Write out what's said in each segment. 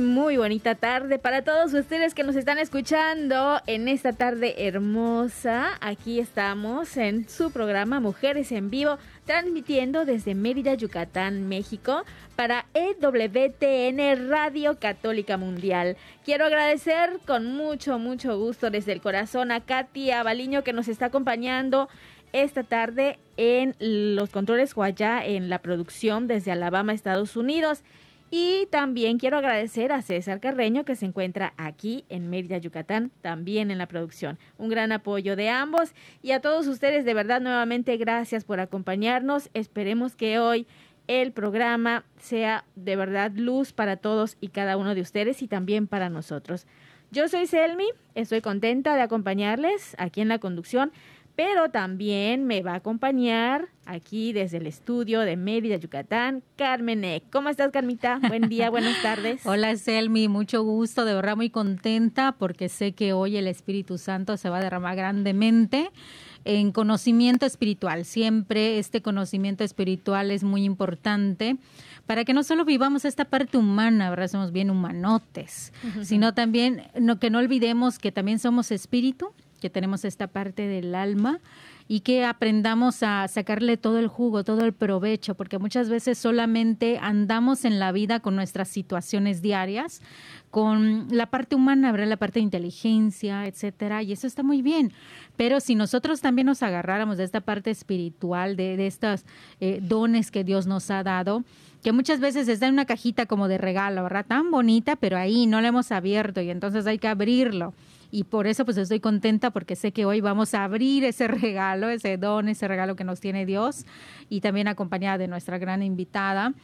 Muy, bonita tarde para todos ustedes que nos están escuchando en esta tarde hermosa. Aquí estamos en su programa Mujeres en Vivo, transmitiendo desde Mérida, Yucatán, México, para EWTN Radio Católica Mundial. Quiero agradecer con mucho, mucho gusto desde el corazón a Katy Abaliño que nos está acompañando esta tarde en los controles allá en la producción desde Alabama, Estados Unidos. Y también quiero agradecer a César Carreño que se encuentra aquí en Mérida, Yucatán, también en la producción. Un gran apoyo de ambos y a todos ustedes de verdad nuevamente gracias por acompañarnos. Esperemos que hoy el programa sea de verdad luz para todos y cada uno de ustedes y también para nosotros. Yo soy Selmi, estoy contenta de acompañarles aquí en la conducción pero también me va a acompañar aquí desde el estudio de Mérida, Yucatán, Carmen Eck. ¿Cómo estás, Carmita? Buen día, buenas tardes. Hola, Selmi, mucho gusto, de verdad muy contenta porque sé que hoy el Espíritu Santo se va a derramar grandemente en conocimiento espiritual. Siempre este conocimiento espiritual es muy importante para que no solo vivamos esta parte humana, ¿verdad? Somos bien humanotes, uh -huh. sino también no, que no olvidemos que también somos espíritu que tenemos esta parte del alma y que aprendamos a sacarle todo el jugo, todo el provecho, porque muchas veces solamente andamos en la vida con nuestras situaciones diarias, con la parte humana, ¿verdad? la parte de inteligencia, etcétera, y eso está muy bien. Pero si nosotros también nos agarráramos de esta parte espiritual, de, de estos eh, dones que Dios nos ha dado, que muchas veces está en una cajita como de regalo, ¿verdad? Tan bonita, pero ahí no la hemos abierto y entonces hay que abrirlo y por eso pues estoy contenta porque sé que hoy vamos a abrir ese regalo, ese don, ese regalo que nos tiene Dios y también acompañada de nuestra gran invitada.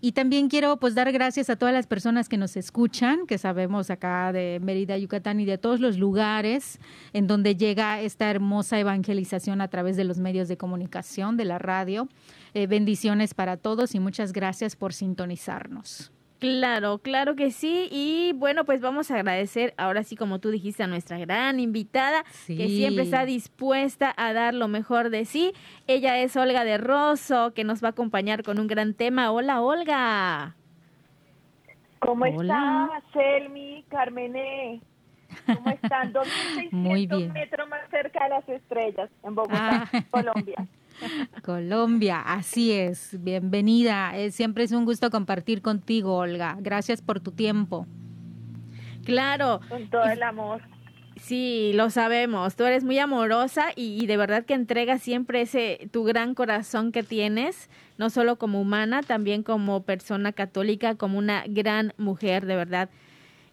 Y también quiero pues dar gracias a todas las personas que nos escuchan, que sabemos acá de Mérida, Yucatán y de todos los lugares en donde llega esta hermosa evangelización a través de los medios de comunicación, de la radio. Eh, bendiciones para todos y muchas gracias por sintonizarnos. Claro, claro que sí. Y bueno, pues vamos a agradecer ahora sí, como tú dijiste, a nuestra gran invitada, sí. que siempre está dispuesta a dar lo mejor de sí. Ella es Olga de Rosso, que nos va a acompañar con un gran tema. Hola, Olga. ¿Cómo Hola. está, Selmi, Carmené? ¿Cómo están? 2.600 metros más cerca de las estrellas, en Bogotá, ah. Colombia. Colombia, así es. Bienvenida. Eh, siempre es un gusto compartir contigo, Olga. Gracias por tu tiempo. Claro. Con todo el amor. Sí, lo sabemos. Tú eres muy amorosa y, y, de verdad que entregas siempre ese tu gran corazón que tienes, no solo como humana, también como persona católica, como una gran mujer, de verdad.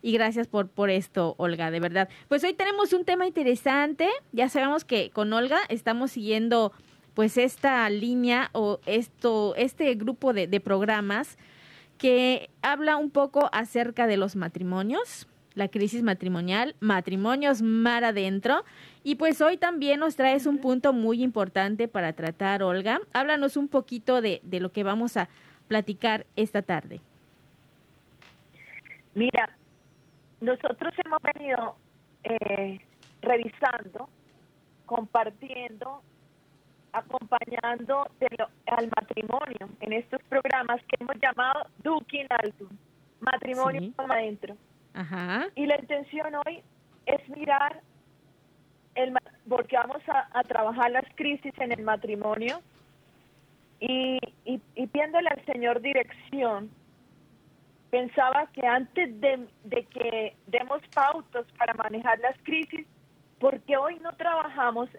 Y gracias por, por esto, Olga, de verdad. Pues hoy tenemos un tema interesante. Ya sabemos que con Olga estamos siguiendo pues esta línea o esto, este grupo de, de, programas que habla un poco acerca de los matrimonios, la crisis matrimonial, matrimonios mar adentro. Y pues hoy también nos traes un punto muy importante para tratar, Olga. Háblanos un poquito de, de lo que vamos a platicar esta tarde. Mira, nosotros hemos venido eh, revisando, compartiendo acompañando de lo, al matrimonio en estos programas que hemos llamado Dukin Altum, matrimonio sí. para adentro. Ajá. Y la intención hoy es mirar, el, porque vamos a, a trabajar las crisis en el matrimonio y, y, y pidiéndole al Señor dirección pensaba que antes de, de que demos pautas para manejar las crisis, porque hoy no trabajamos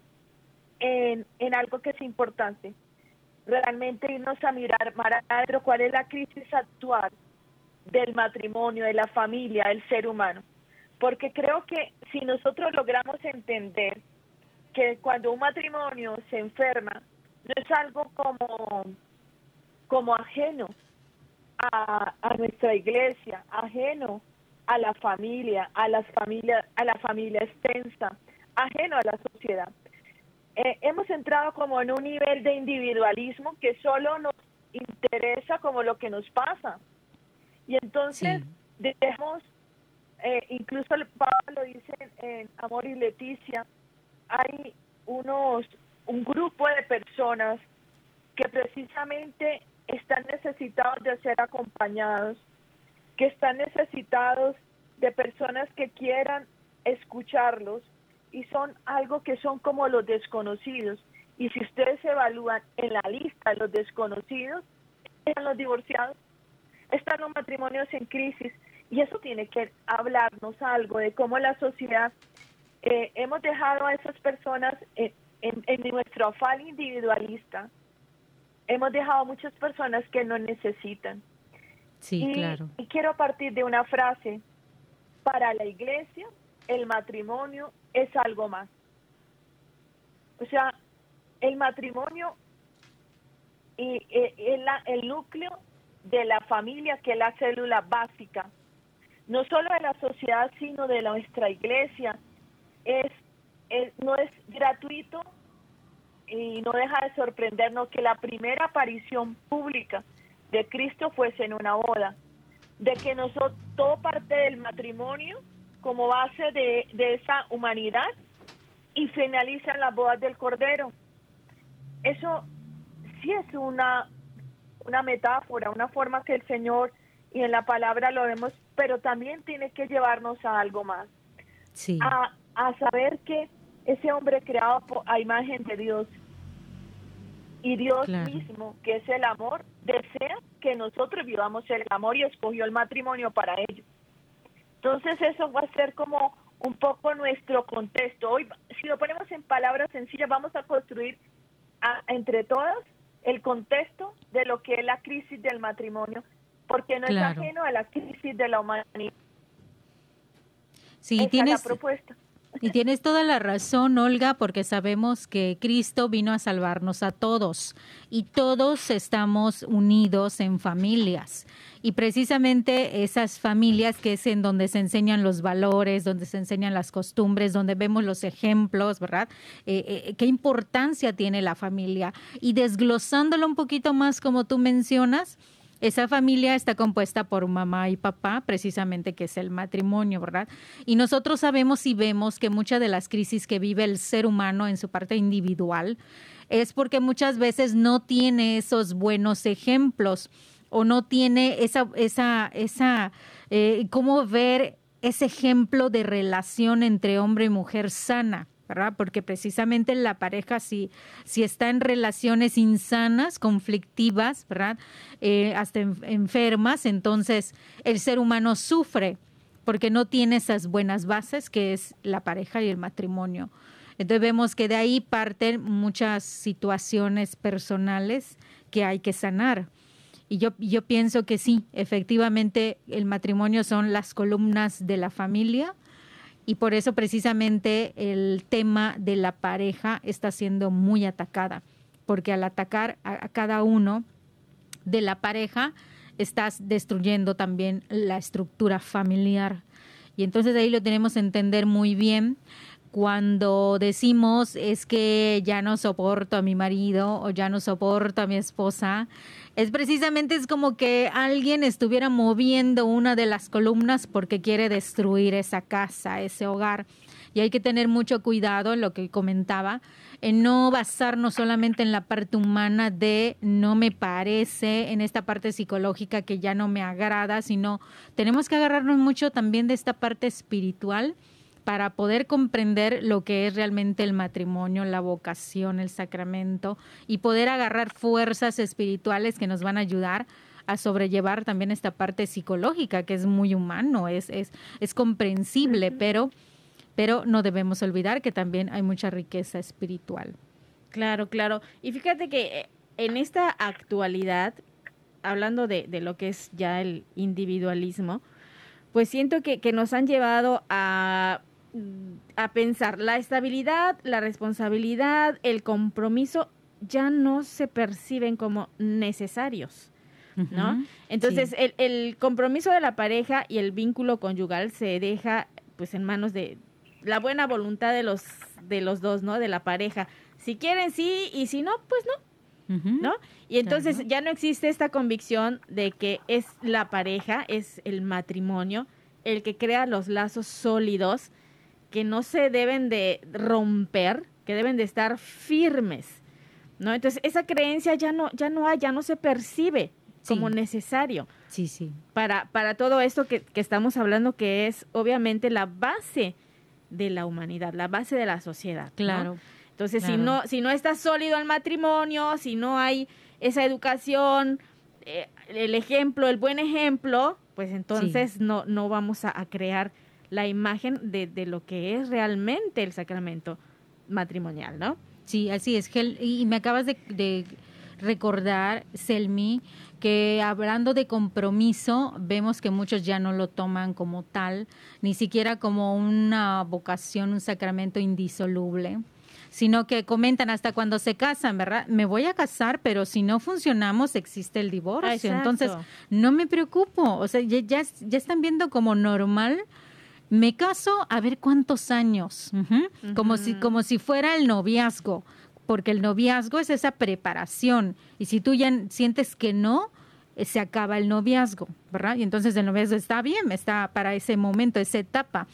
en, en algo que es importante, realmente irnos a mirar, Maradro, cuál es la crisis actual del matrimonio, de la familia, del ser humano. Porque creo que si nosotros logramos entender que cuando un matrimonio se enferma, no es algo como, como ajeno a, a nuestra iglesia, ajeno a la familia, a las familias, a la familia extensa, ajeno a la sociedad. Eh, hemos entrado como en un nivel de individualismo que solo nos interesa como lo que nos pasa. Y entonces dejemos, eh, incluso el Pablo lo dice en, Amor y Leticia, hay unos, un grupo de personas que precisamente están necesitados de ser acompañados, que están necesitados de personas que quieran escucharlos, y son algo que son como los desconocidos. Y si ustedes evalúan en la lista de los desconocidos, están los divorciados, están los matrimonios en crisis. Y eso tiene que hablarnos algo de cómo la sociedad eh, hemos dejado a esas personas en, en, nuestro afán individualista. Hemos dejado a muchas personas que no necesitan. Sí, claro. Y quiero partir de una frase. Para la iglesia, el matrimonio es algo más. O sea, el matrimonio y, es el núcleo de la familia, que es la célula básica, no solo de la sociedad, sino de nuestra iglesia, es, no es gratuito y no deja de sorprendernos que la primera aparición pública de Cristo fuese en una boda, de que nosotros, todo parte del matrimonio como base de, esa humanidad y finalizan las bodas del Cordero. Eso sí es una, una metáfora, una forma que el Señor y en la palabra lo vemos, pero también tiene que llevarnos a algo más. Sí. A, a saber que ese hombre creado a imagen de Dios y Dios mismo, que es el amor, desea que nosotros vivamos el amor y escogió el matrimonio para ello. Entonces eso va a ser como un poco nuestro contexto. Hoy, si lo ponemos en palabras sencillas, vamos a construir entre todas el contexto de lo que es la crisis del matrimonio, porque no es ajeno a la crisis de la humanidad. Sí, tienes, la propuesta. Y tienes toda la razón, Olga, porque sabemos que Cristo vino a salvarnos a todos y todos estamos unidos en familias y precisamente esas familias que es en donde se enseñan los valores, donde se enseñan las costumbres, donde vemos los ejemplos, ¿verdad? Eh, eh, ¿Qué importancia tiene la familia? Y desglosándolo un poquito más como tú mencionas, esa familia está compuesta por mamá y papá, precisamente que es el matrimonio, ¿verdad? Y nosotros sabemos y vemos que muchas de las crisis que vive el ser humano en su parte individual es porque muchas veces no tiene esos buenos ejemplos o no tiene esa, esa, esa, eh, cómo ver ese ejemplo de relación entre hombre y mujer sana. ¿Verdad? Porque precisamente la pareja, si, si está en relaciones insanas, conflictivas, ¿verdad? Eh, hasta enfermas, entonces el ser humano sufre porque no tiene esas buenas bases que es la pareja y el matrimonio. Entonces vemos que de ahí parten muchas situaciones personales que hay que sanar. Y yo, yo pienso que sí, efectivamente el matrimonio son las columnas de la familia y por eso precisamente el tema de la pareja está siendo muy atacada, porque al atacar a, cada uno de la pareja estás destruyendo también la estructura familiar. Y entonces ahí lo tenemos que entender muy bien cuando decimos es que ya no soporto a mi marido o ya no soporto a mi esposa, es precisamente es como que alguien estuviera moviendo una de las columnas porque quiere destruir esa casa, ese hogar. Y hay que tener mucho cuidado en lo que comentaba, en no basarnos solamente en la parte humana de no me parece, en esta parte psicológica que ya no me agrada, sino tenemos que agarrarnos mucho también de esta parte espiritual para poder comprender lo que es realmente el matrimonio, la vocación, el sacramento y poder agarrar fuerzas espirituales que nos van a ayudar a sobrellevar también esta parte psicológica que es muy humano, es, es, es comprensible, pero, pero no debemos olvidar que también hay mucha riqueza espiritual. Claro, claro. Y fíjate que eh, en esta actualidad, hablando de, de lo que es ya el individualismo, pues siento que, que nos han llevado a a pensar la estabilidad, la responsabilidad, el compromiso ya no se perciben como necesarios. ¿no? Entonces, el, el, compromiso de la pareja y el vínculo conyugal se deja pues en manos de la buena voluntad de los de los dos, ¿no? De la pareja. Si quieren sí y si no, pues no. ¿No? Y entonces ya no existe esta convicción de que es la pareja, es el matrimonio el que crea los lazos sólidos que no se deben de romper, que deben de estar firmes. ¿No? Entonces, esa creencia ya no ya no hay, ya no se percibe como necesario. Sí, sí. Para, para todo esto que, que, estamos hablando, que es obviamente la base de la humanidad, la base de la sociedad. Claro. Entonces, si no, si no está sólido el matrimonio, si no hay esa educación, eh, el ejemplo, el buen ejemplo, pues entonces no, no vamos a, a, crear la imagen de, de lo que es realmente el sacramento matrimonial, ¿no? Sí, así es. Y me acabas de, de recordar, Selmi, que hablando de compromiso, vemos que muchos ya no lo toman como tal, ni siquiera como una vocación, un sacramento indisoluble, sino que comentan hasta cuando se casan, ¿verdad? Me voy a casar, pero si no funcionamos, existe el divorcio. Exacto. Entonces, no me preocupo. O sea, ya, ya, ya están viendo como normal me caso a ver cuántos años, uh -huh. Uh -huh. como si como si fuera el noviazgo, porque el noviazgo es esa preparación y si tú ya sientes que no se acaba el noviazgo, ¿verdad? Y entonces el noviazgo está bien, está para ese momento, esa etapa.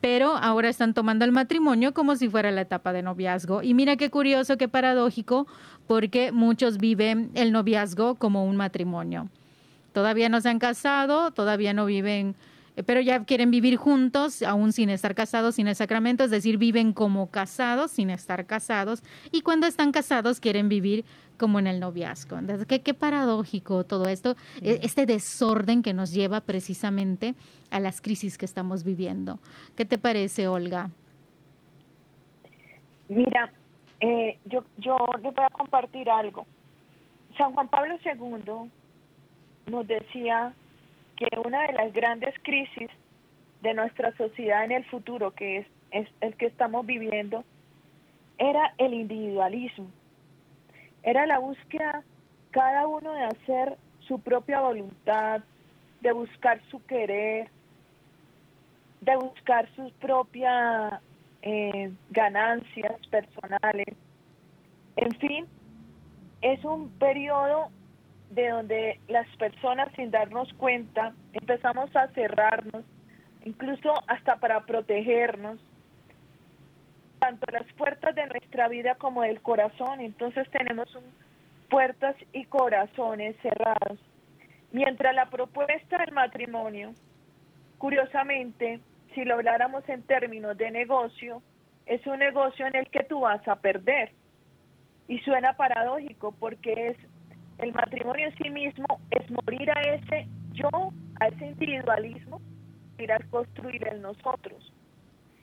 Pero ahora están tomando el matrimonio como si fuera la etapa de noviazgo. Y mira qué curioso, qué paradójico, porque muchos viven el noviazgo como un matrimonio. Todavía no se han casado, todavía no viven pero ya quieren vivir juntos, aún sin estar casados, sin el sacramento, es decir, viven como casados, sin estar casados, y cuando están casados quieren vivir como en el noviazgo. Entonces, qué, qué paradójico todo esto, sí. este desorden que nos lleva precisamente a las crisis que estamos viviendo. ¿Qué te parece, Olga? Mira, eh, yo, yo les voy a compartir algo. San Juan Pablo II nos decía que una de las grandes crisis de nuestra sociedad en el futuro, que es, es, el que estamos viviendo, era el individualismo. Era la búsqueda cada uno de hacer su propia voluntad, de buscar su querer, de buscar sus propias eh, ganancias personales. En fin, es un periodo de donde las personas sin darnos cuenta empezamos a cerrarnos, incluso hasta para protegernos, tanto las puertas de nuestra vida como del corazón. Entonces tenemos puertas y corazones cerrados. Mientras la propuesta del matrimonio, curiosamente, si lo habláramos en términos de negocio, es un negocio en el que tú vas a perder. Y suena paradójico porque es el matrimonio en sí mismo es morir a ese yo, a ese individualismo, ir a construir el nosotros.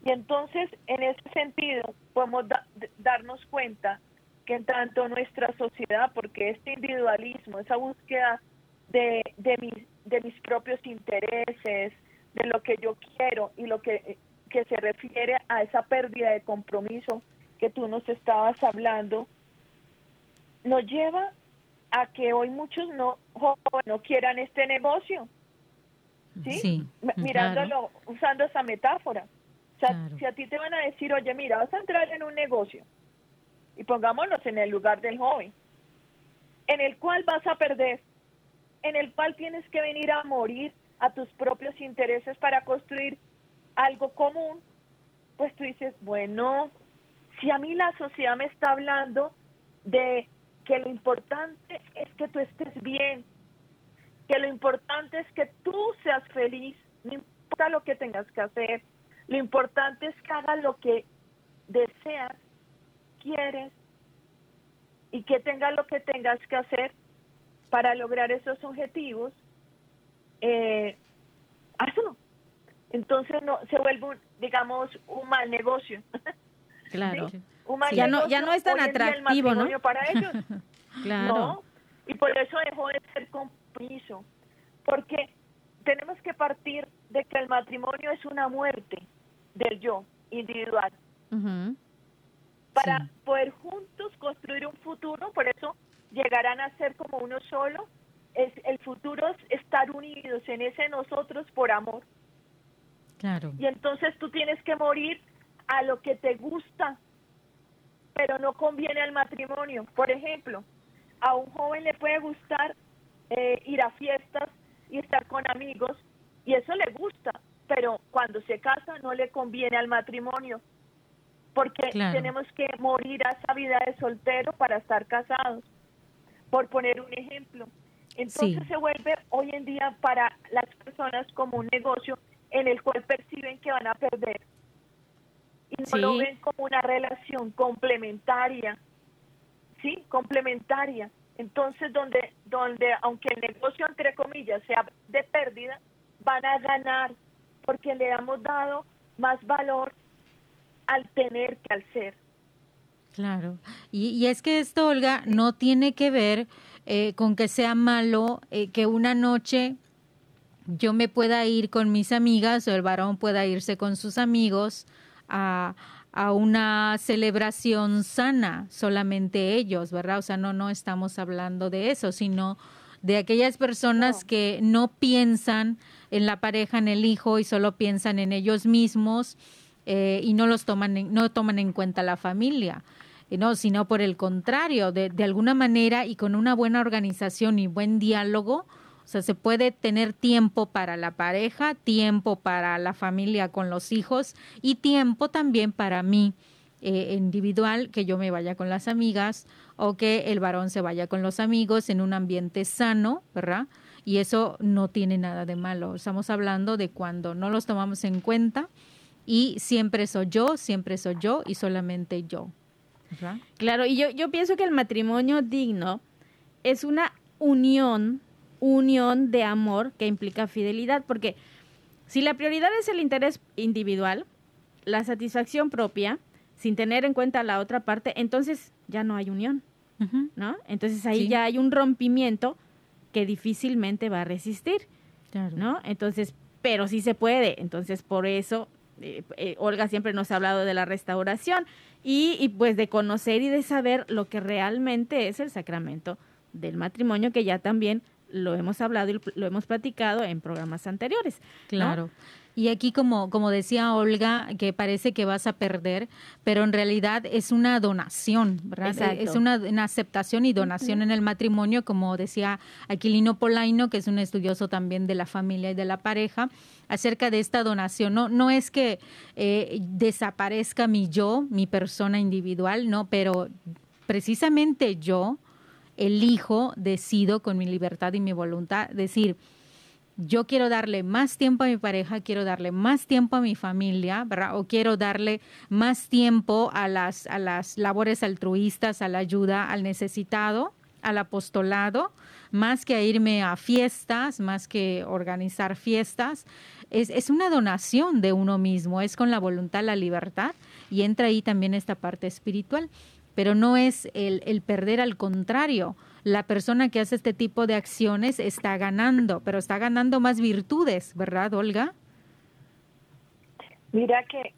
Y entonces, en ese sentido, podemos da darnos cuenta que en tanto nuestra sociedad, porque este individualismo, esa búsqueda de, de, mis, de mis propios intereses, de lo que yo quiero y lo que, que se refiere a esa pérdida de compromiso que tú nos estabas hablando, nos lleva a que hoy muchos no no quieran este negocio. ¿Sí? sí Mirándolo, claro. usando esa metáfora. O sea, claro. si a ti te van a decir, oye, mira, vas a entrar en un negocio, y pongámonos en el lugar del joven, en el cual vas a perder, en el cual tienes que venir a morir a tus propios intereses para construir algo común, pues tú dices, bueno, si a mí la sociedad me está hablando de que lo importante es que tú estés bien, que lo importante es que tú seas feliz, no importa lo que tengas que hacer, lo importante es que hagas lo que deseas, quieres y que tengas lo que tengas que hacer. para lograr esos objetivos, eh, hazlo. Entonces no se vuelve, digamos, un mal negocio. Claro. Ya no ya no es tan atractivo, ¿no? Para ellos. claro. Y por eso dejó de ser compromiso. Porque tenemos que partir de que el matrimonio es una muerte del yo individual. Para poder juntos construir un futuro, por eso llegarán a ser como uno solo. Es, el futuro es estar unidos en ese nosotros por amor. Claro. Y entonces tú tienes que morir a lo que te gusta, pero no conviene al matrimonio. Por ejemplo, a un joven le puede gustar eh, ir a fiestas y estar con amigos, y eso le gusta, pero cuando se casa no le conviene al matrimonio, porque tenemos que morir a esa vida de soltero para estar casados, por poner un ejemplo. Entonces se vuelve hoy en día para las personas como un negocio en el cual perciben que van a perder y no lo ven como una relación complementaria, ¿sí? Complementaria. Entonces, donde, donde aunque el negocio, entre comillas, sea de pérdida, van a ganar porque le hemos dado más valor al tener que al ser. Claro. Y, es que esto, Olga, no tiene que ver eh, con que sea malo eh, que una noche yo me pueda ir con mis amigas o el varón pueda irse con sus amigos a, a una celebración sana, solamente ellos, ¿verdad? O sea, no, no estamos hablando de eso, sino de aquellas personas que no piensan en la pareja, en el hijo y solo piensan en ellos mismos eh, y no los toman, no toman en cuenta la familia. No, sino por el contrario, de, de alguna manera y con una buena organización y buen diálogo, o sea, se puede tener tiempo para la pareja, tiempo para la familia con los hijos y tiempo también para mí eh, individual, que yo me vaya con las amigas o que el varón se vaya con los amigos en un ambiente sano, ¿verdad? Y eso no tiene nada de malo. Estamos hablando de cuando no los tomamos en cuenta y siempre soy yo, siempre soy yo y solamente yo. Claro, y yo, yo pienso que el matrimonio digno es una unión unión de amor que implica fidelidad, porque si la prioridad es el interés individual, la satisfacción propia, sin tener en cuenta la otra parte, entonces ya no hay unión, ¿no? Entonces ahí ya hay un rompimiento que difícilmente va a resistir, ¿no? Entonces, pero sí se puede, entonces por eso eh, eh, Olga siempre nos ha hablado de la restauración y, y pues de conocer y de saber lo que realmente es el sacramento del matrimonio, que ya también lo hemos hablado y lo hemos platicado en programas anteriores. Claro. Y aquí, como, como decía Olga, que parece que vas a perder, pero en realidad es una donación, ¿verdad? Es una, aceptación y donación en el matrimonio, como decía Aquilino Polaino, que es un estudioso también de la familia y de la pareja, acerca de esta donación. No, no es que eh, desaparezca mi yo, mi persona individual, no, pero precisamente yo, elijo, decido con mi libertad y mi voluntad decir, yo quiero darle más tiempo a mi pareja, quiero darle más tiempo a mi familia. O quiero darle más tiempo a las, a las labores altruistas, a la ayuda al necesitado, al apostolado, más que a irme a fiestas, más que organizar fiestas. Es, es una donación de uno mismo, es con la voluntad, la libertad, y entra ahí también esta parte espiritual pero no es el, el perder, al contrario. La persona que hace este tipo de acciones está ganando, pero está ganando más virtudes, ¿verdad, Olga? Mira que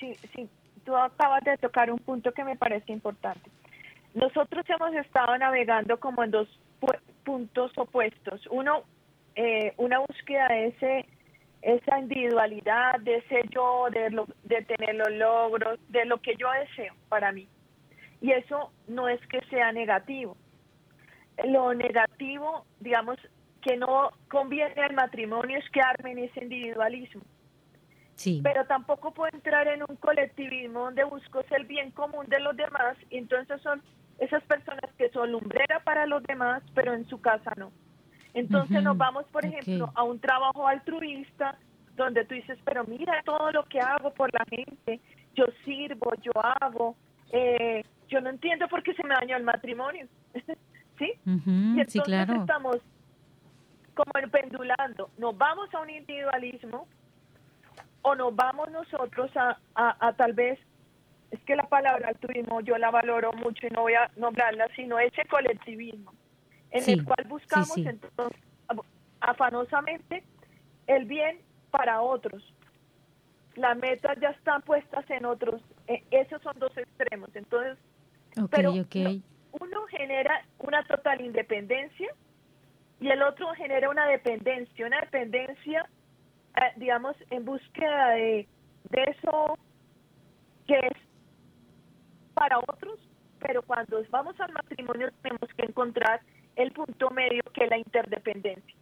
sí, sí, tú acabas de tocar un punto que me parece importante. Nosotros hemos estado navegando como en dos puntos opuestos. Uno, eh, una búsqueda de ese esa individualidad, de ese yo, de, lo, de tener los logros, de lo que yo deseo para mí. Y eso no es que sea negativo. Lo negativo, digamos, que no conviene al matrimonio es quedarme en ese individualismo. Sí. Pero tampoco puedo entrar en un colectivismo donde busco el bien común de los demás y entonces son esas personas que son lumbrera para los demás, pero en su casa no. Entonces nos vamos, por ejemplo, a un trabajo altruista donde tú dices, pero mira todo lo que hago por la gente, yo sirvo, yo hago, eh, yo no entiendo por qué se me dañó el matrimonio. ¿sí? Y entonces sí, claro. estamos como en pendulando. Nos vamos a un individualismo o nos vamos nosotros a, a, a tal vez, es que la palabra altruismo yo la valoro mucho y no voy a nombrarla, sino ese colectivismo en Sí, el cual buscamos sí. entonces af- afanosamente el bien para otros. Las metas ya están puestas en otros. Eh, esos son dos extremos. Entonces, Ok, pero no, uno genera una total independencia y el otro genera una dependencia, una dependencia, eh, digamos, en búsqueda de, de eso que es para otros, pero cuando vamos al matrimonio tenemos que encontrar el punto medio que es la interdependencia.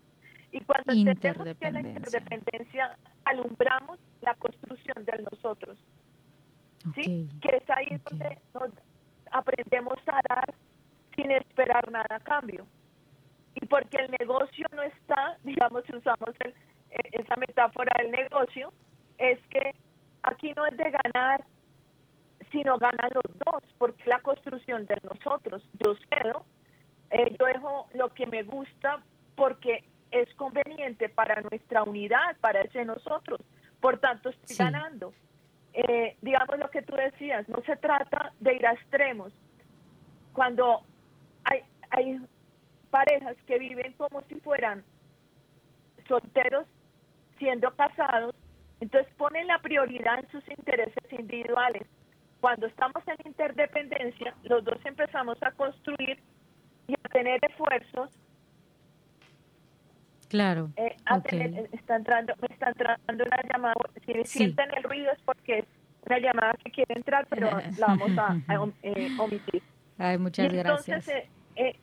Y cuando entendemos que la Interdependencia. alumbramos la construcción de nosotros. ¿sí? Que es ahí donde nos aprendemos a dar sin esperar nada a cambio. Y porque el negocio no está, digamos, si usamos el- eh, esa metáfora del negocio, es que aquí no es de ganar, sino ganan los dos, porque la construcción de nosotros, yo cedo, eh, yo dejo lo que me gusta porque es conveniente para nuestra unidad, para ese nosotros, por tanto estoy Sí. ganando. Eh, digamos lo que tú decías, no se trata de ir a extremos. Cuando hay, hay parejas que viven como si fueran solteros siendo casados, entonces ponen la prioridad en sus intereses individuales. Cuando estamos en interdependencia, los dos empezamos a construir y a tener esfuerzos, Claro. eh, a tener, está entrando, me está entrando una llamada, si Sí. sienten el ruido es porque es una llamada que quiere entrar, pero la vamos a, a om- eh, omitir. Ay, muchas y entonces, gracias. eh, eh,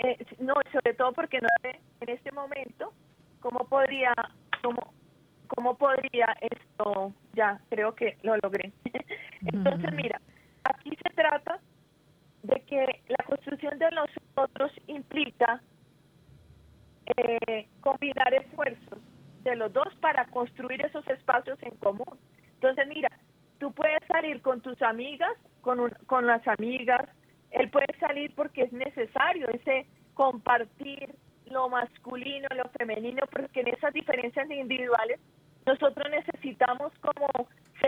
eh, no, sobre todo porque no sé en este momento cómo podría, cómo, cómo podría esto, ya creo que lo logré. entonces, mira, aquí se trata de que la construcción de nosotros implica eh, combinar esfuerzos de los dos para construir esos espacios en común. Entonces, mira, tú puedes salir con tus amigas, con, un- con las amigas, él puede salir porque es necesario ese compartir lo masculino, lo femenino, porque en esas diferencias individuales nosotros necesitamos como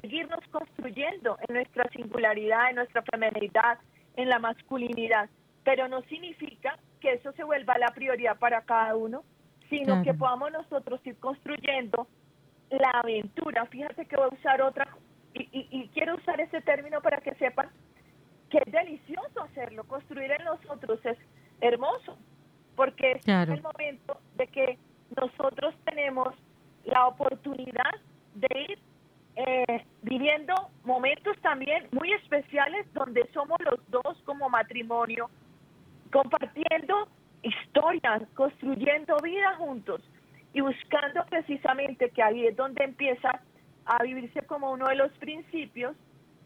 seguirnos construyendo en nuestra singularidad, en nuestra feminidad, en la masculinidad, pero no significa que eso se vuelva la prioridad para cada uno, sino Claro. que podamos nosotros ir construyendo la aventura. Fíjate que voy a usar otra, y, y- y quiero usar ese término para que sepan que es delicioso hacerlo, construir en nosotros es hermoso, porque es el momento de que nosotros tenemos la oportunidad de ir eh, viviendo momentos también muy especiales donde somos los dos como matrimonio, compartiendo historias, construyendo vida juntos y buscando precisamente que ahí es donde empieza a vivirse como uno de los principios,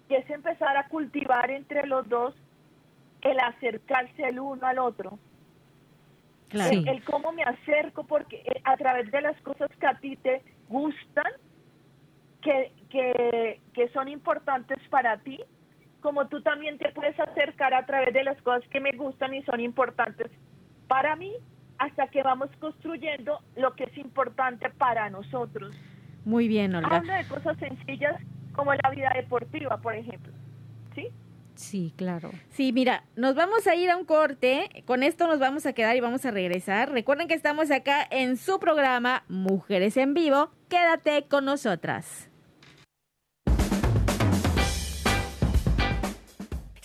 que es empezar a cultivar entre los dos el acercarse el uno al otro. Claro. El, el cómo me acerco, porque eh, a través de las cosas que a ti te gustan, que, que, que son importantes para ti, como tú también te puedes acercar a través de las cosas que me gustan y son importantes para mí, hasta que vamos construyendo lo que es importante para nosotros. Muy bien, Olga. Hablo de cosas sencillas como la vida deportiva, por ejemplo. ¿Sí? Sí, claro. Sí, mira, nos vamos a ir a un corte. Con esto nos vamos a quedar y vamos a regresar. Recuerden que estamos acá en su programa Mujeres en Vivo. Quédate con nosotras.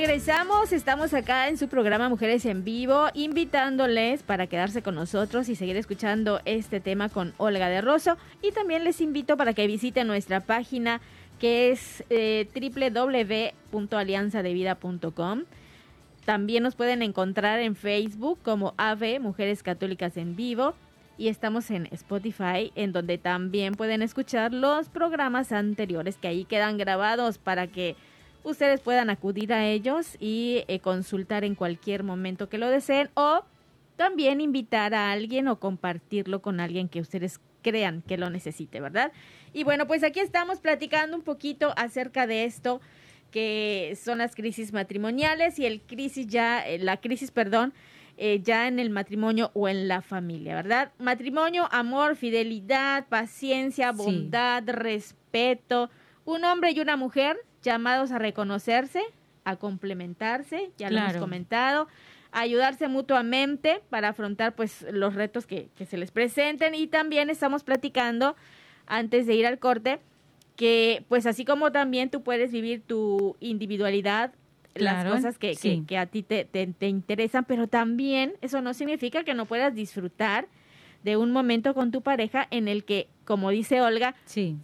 Regresamos, estamos acá en su programa Mujeres en Vivo, invitándoles para quedarse con nosotros y seguir escuchando este tema con Olga de Rosso. Y también les invito para que visiten nuestra página que es eh, www.alianzadevida.com. También nos pueden encontrar en Facebook como AVE Mujeres Católicas en Vivo y estamos en Spotify en donde también pueden escuchar los programas anteriores que ahí quedan grabados para que ustedes puedan acudir a ellos y eh, consultar en cualquier momento que lo deseen o también invitar a alguien o compartirlo con alguien que ustedes crean que lo necesite, ¿verdad? Y bueno, pues aquí estamos platicando un poquito acerca de esto que son las crisis matrimoniales y el crisis ya, eh, la crisis, perdón, eh, ya en el matrimonio o en la familia, ¿verdad? Matrimonio, amor, fidelidad, paciencia, bondad, respeto, un hombre y una mujer llamados a reconocerse, a complementarse, ya lo hemos comentado, a ayudarse mutuamente para afrontar pues los retos que, que se les presenten. Y también estamos platicando antes de ir al corte que pues así como también tú puedes vivir tu individualidad, las cosas que, que, que, a ti te, te, te, interesan, pero también eso no significa que no puedas disfrutar de un momento con tu pareja en el que, como dice Olga,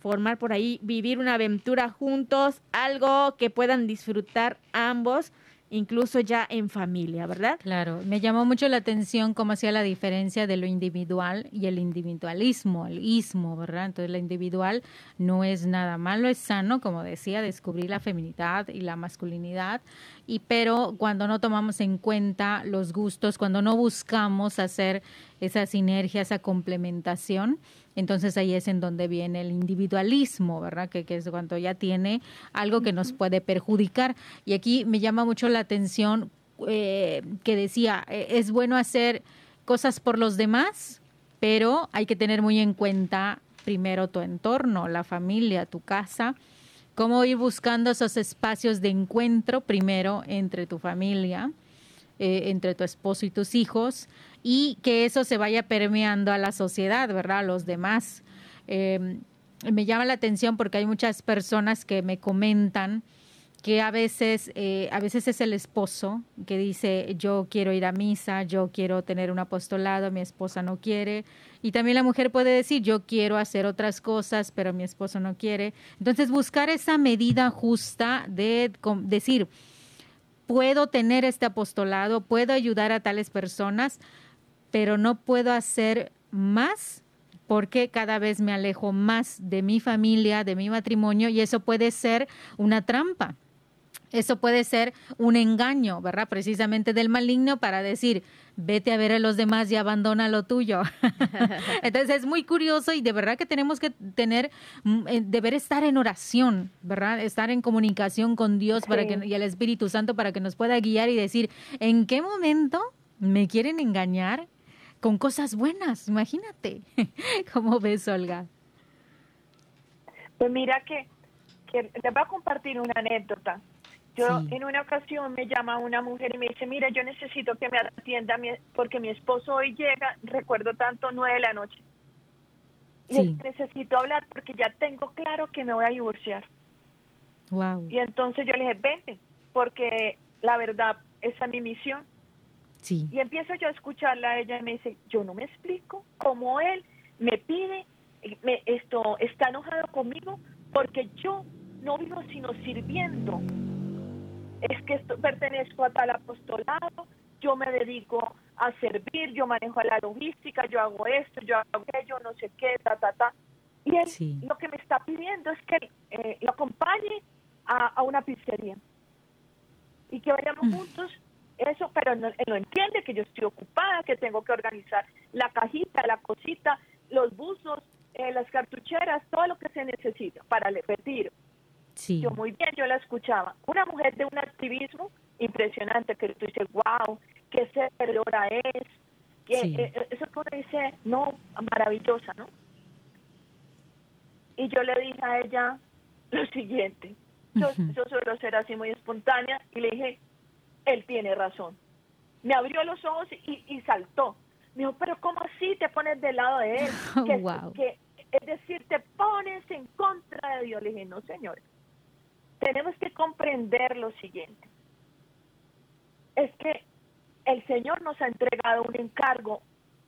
formar por ahí, vivir una aventura juntos, algo que puedan disfrutar ambos incluso ya en familia, ¿verdad? Claro, me llamó mucho la atención cómo hacía la diferencia de lo individual y el individualismo, el ismo, ¿verdad? Entonces, lo individual no es nada malo, es sano, como decía, descubrir la feminidad y la masculinidad, y pero cuando no tomamos en cuenta los gustos, cuando no buscamos hacer esa sinergia, esa complementación, entonces ahí es en donde viene el individualismo, ¿verdad? Que, que es cuando ya tiene algo que nos puede perjudicar. Y aquí me llama mucho la atención eh, que decía, eh, es bueno hacer cosas por los demás, pero hay que tener muy en cuenta primero tu entorno, la familia, tu casa, cómo ir buscando esos espacios de encuentro primero entre tu familia, eh, entre tu esposo y tus hijos, y que eso se vaya permeando a la sociedad, ¿verdad? A los demás. Em, me llama la atención porque hay muchas personas que me comentan que a veces, eh, a veces es el esposo que dice yo quiero ir a misa, yo quiero tener un apostolado, mi esposa no quiere. Y también la mujer puede decir yo quiero hacer otras cosas, pero mi esposo no quiere. Entonces buscar esa medida justa de decir, puedo tener este apostolado, puedo ayudar a tales personas, pero no puedo hacer más porque cada vez me alejo más de mi familia, de mi matrimonio, y eso puede ser una trampa. Eso puede ser un engaño, ¿verdad? Precisamente del maligno para decir, vete a ver a los demás y abandona lo tuyo. Entonces es muy curioso y de verdad que tenemos que tener, mm, eh, deber estar en oración, ¿verdad? Estar en comunicación con Dios para que, y el Espíritu Santo para que nos pueda guiar y decir, ¿en qué momento me quieren engañar? con cosas buenas, imagínate. ¿Cómo ves, Olga? Pues mira que, que les voy a compartir una anécdota. Yo en una ocasión me llama una mujer y me dice, mira, yo necesito que me atienda porque mi esposo hoy llega, recuerdo tanto, nueve de la noche. Y necesito hablar porque ya tengo claro que me voy a divorciar. Wow. Y entonces yo le dije, vente, porque la verdad, esa es mi misión. Y empiezo yo a escucharla a ella y me dice, yo no me explico cómo él me pide, me, esto está enojado conmigo porque yo no vivo sino sirviendo. Es que esto, pertenezco a tal apostolado, yo me dedico a servir, yo manejo la logística, yo hago esto, yo hago aquello, no sé qué, ta, ta, ta. Y él lo que me está pidiendo es que eh, lo acompañe a, a una pizzería. y que vayamos Mm. juntos. Eso, pero no, él no entiende que yo estoy ocupada, que tengo que organizar la cajita, la cosita, los buzos, eh, las cartucheras, todo lo que se necesita para el retiro. Sí. Yo muy bien, yo la escuchaba. Una mujer de un activismo impresionante que tú dices, wow, qué servidora es. Que, Sí. eh, eh, eso que uno dice, no, maravillosa, ¿no? Y yo le dije a ella lo siguiente. Yo, Ujú. yo suelo ser así muy espontánea y le dije, él tiene razón. Me abrió los ojos y, y saltó. Me dijo, pero ¿cómo así te pones del lado de él? Que, Wow. que- es decir, te pones en contra de Dios. Le dije, no, señores. Tenemos que comprender lo siguiente. Es que el Señor nos ha entregado un encargo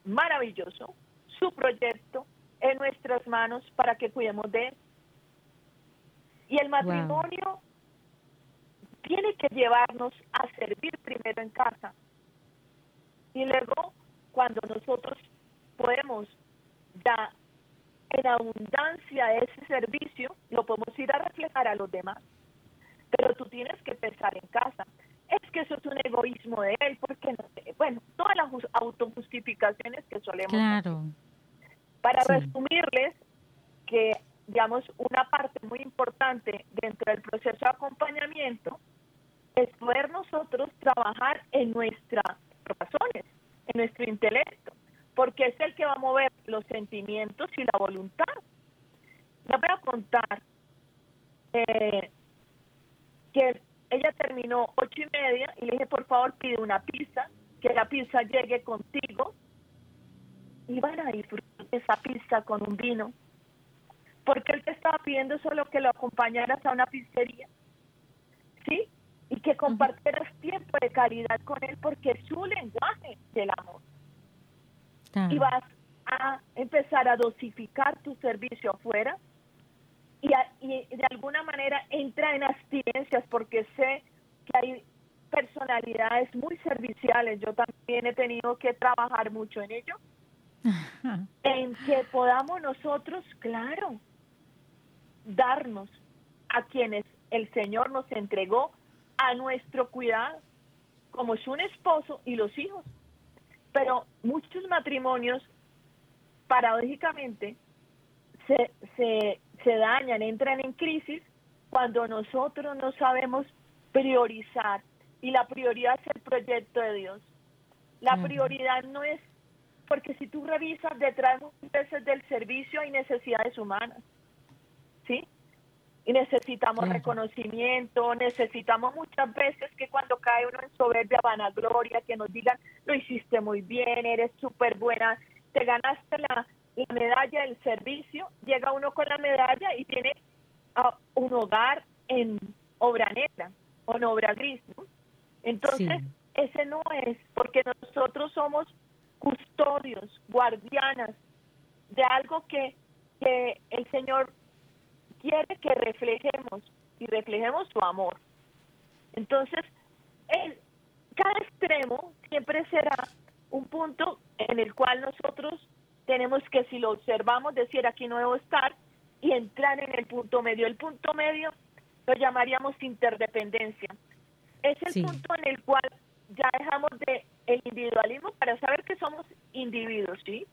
maravilloso, su proyecto en nuestras manos para que cuidemos de él. Y el matrimonio tiene que llevarnos a servir primero en casa. Y luego, cuando nosotros podemos ya en abundancia ese servicio, lo podemos ir a reflejar a los demás. Pero tú tienes que pensar en casa. Es que eso es un egoísmo de él, porque no sé. Bueno, todas las jus- autojustificaciones que solemos Claro. para Sí. resumirles que, digamos, una parte muy importante dentro del proceso de acompañamiento es poder nosotros trabajar en nuestras razones, en nuestro intelecto, porque es el que va a mover los sentimientos y la voluntad. Les voy a contar eh, que ella terminó ocho y media y le dije, por favor, pide una pizza, que la pizza llegue contigo y van a disfrutar esa pizza con un vino. Porque él te estaba pidiendo solo que lo acompañaras a una pizzería. ¿Sí? Y que compartieras tiempo de calidad con él porque es su lenguaje del amor. Y vas a empezar a dosificar tu servicio afuera y, a- y de alguna manera entra en abstinencias porque sé que hay personalidades muy serviciales. Yo también he tenido que trabajar mucho en ello en que podamos nosotros, claro, darnos a quienes el Señor nos entregó a nuestro cuidado, como es un esposo y los hijos. Pero muchos matrimonios, paradójicamente, se, se, se dañan, entran en crisis cuando nosotros no sabemos priorizar. Y la prioridad es el proyecto de Dios. La prioridad no es porque si tú revisas detrás muchas veces del servicio hay necesidades humanas, ¿sí? Y necesitamos reconocimiento, necesitamos muchas veces que cuando cae uno en soberbia, vanagloria, que nos digan, lo hiciste muy bien, eres súper buena, te ganaste la, la medalla del servicio, llega uno con la medalla y tiene ah, un hogar en obra negra o en obra gris, ¿no? Entonces, Sí. ese no es, porque nosotros somos custodios, guardianas de algo que, que el Señor quiere que reflejemos y reflejemos su amor. Entonces, el, cada extremo siempre será un punto en el cual nosotros tenemos que, si lo observamos, decir aquí no debo estar y entrar en el punto medio. El punto medio lo llamaríamos interdependencia. Es el Sí. punto en el cual ya dejamos de el individualismo para saber que somos individuos, ¿sí?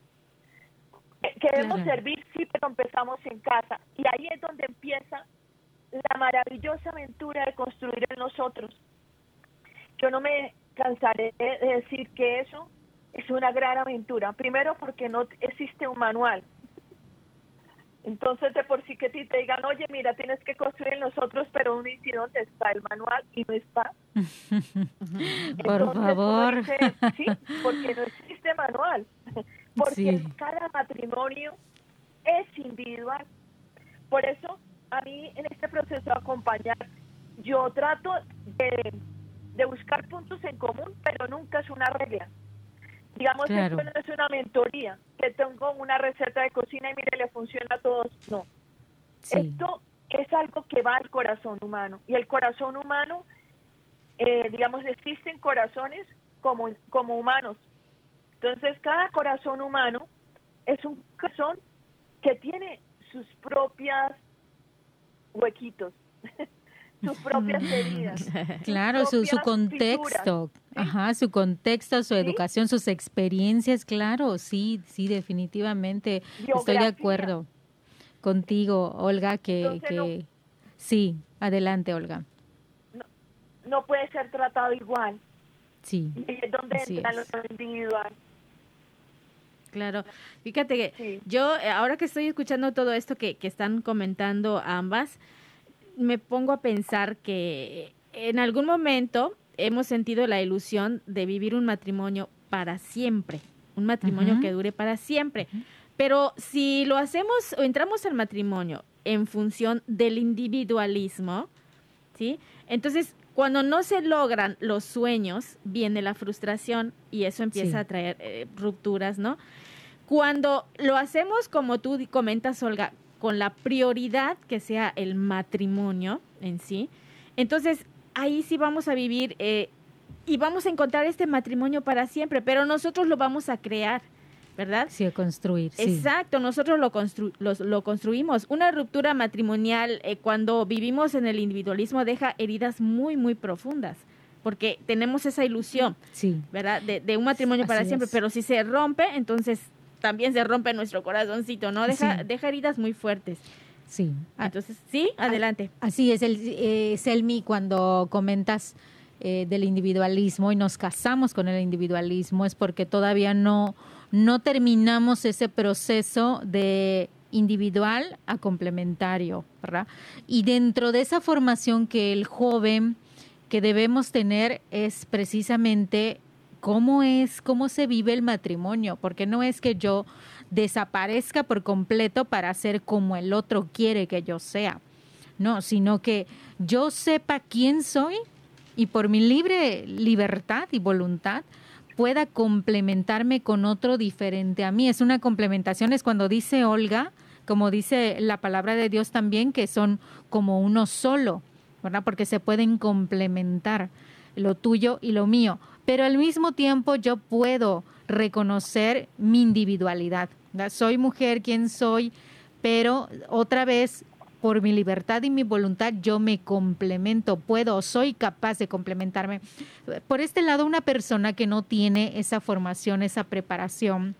Queremos Claro. servir, sí, pero empezamos en casa. Y ahí es donde empieza la maravillosa aventura de construir en nosotros. Yo no me cansaré de decir que eso es una gran aventura. Primero porque no existe un manual. Entonces, de por sí que te digan, oye, mira, tienes que construir nosotros, pero uno dice, ¿dónde está el manual? Y no está. Por Entonces, uno favor. dice, sí, porque no existe manual. Porque Sí. cada matrimonio es individual. Por eso, a mí en este proceso de acompañar, yo trato de, de buscar puntos en común, pero nunca es una regla. Digamos, Claro. esto no es una mentoría, que tengo una receta de cocina y mire, le funciona a todos. No. Sí. Esto es algo que va al corazón humano. Y el corazón humano, eh, digamos, existen corazones como, como humanos. Entonces, cada corazón humano es un corazón que tiene sus propias huequitos, sus propias heridas. Claro, su, su contexto, ajá, su contexto, su educación, sus experiencias, claro, sí, sí, definitivamente estoy de acuerdo contigo, Olga, que, que... sí, adelante, Olga. No, puede ser tratado igual. Sí. Y es donde entra lo individual. Claro, fíjate que yo eh, ahora que estoy escuchando todo esto que, que están comentando ambas, me pongo a pensar que en algún momento hemos sentido la ilusión de vivir un matrimonio para siempre, un matrimonio que dure para siempre. Pero si lo hacemos o entramos al matrimonio en función del individualismo, ¿sí? Entonces, cuando no se logran los sueños, viene la frustración y eso empieza a traer eh, rupturas, ¿no? Cuando lo hacemos, como tú comentas, Olga, con la prioridad que sea el matrimonio en sí, entonces ahí sí vamos a vivir eh, y vamos a encontrar este matrimonio para siempre, pero nosotros lo vamos a crear. ¿verdad? Sí, a construir. Exacto, nosotros lo, lo construimos. Una ruptura matrimonial eh, cuando vivimos en el individualismo deja heridas muy, muy profundas, porque tenemos esa ilusión, sí. ¿verdad? De, un matrimonio para siempre, pero si se rompe, entonces también se rompe nuestro corazoncito, ¿no? Deja, deja heridas muy fuertes. Sí. Ah, entonces, sí, ah, adelante. Así es, el, eh, Selmi, cuando comentas eh, del individualismo y nos casamos con el individualismo, es porque todavía no, no terminamos ese proceso de individual a complementario, ¿verdad? Y dentro de esa formación que el joven que debemos tener es precisamente cómo es, cómo se vive el matrimonio, porque no es que yo desaparezca por completo para ser como el otro quiere que yo sea, no, sino que yo sepa quién soy y por mi libre libertad y voluntad pueda complementarme con otro diferente a mí. Es una complementación, es cuando dice Olga, como dice la palabra de Dios también, que son como uno solo, ¿verdad? Porque se pueden complementar lo tuyo y lo mío pero al mismo tiempo yo puedo reconocer mi individualidad. Soy mujer, quien soy, pero otra vez por mi libertad y mi voluntad yo me complemento, puedo, soy capaz de complementarme. Por este lado, una persona que no tiene esa formación, esa preparación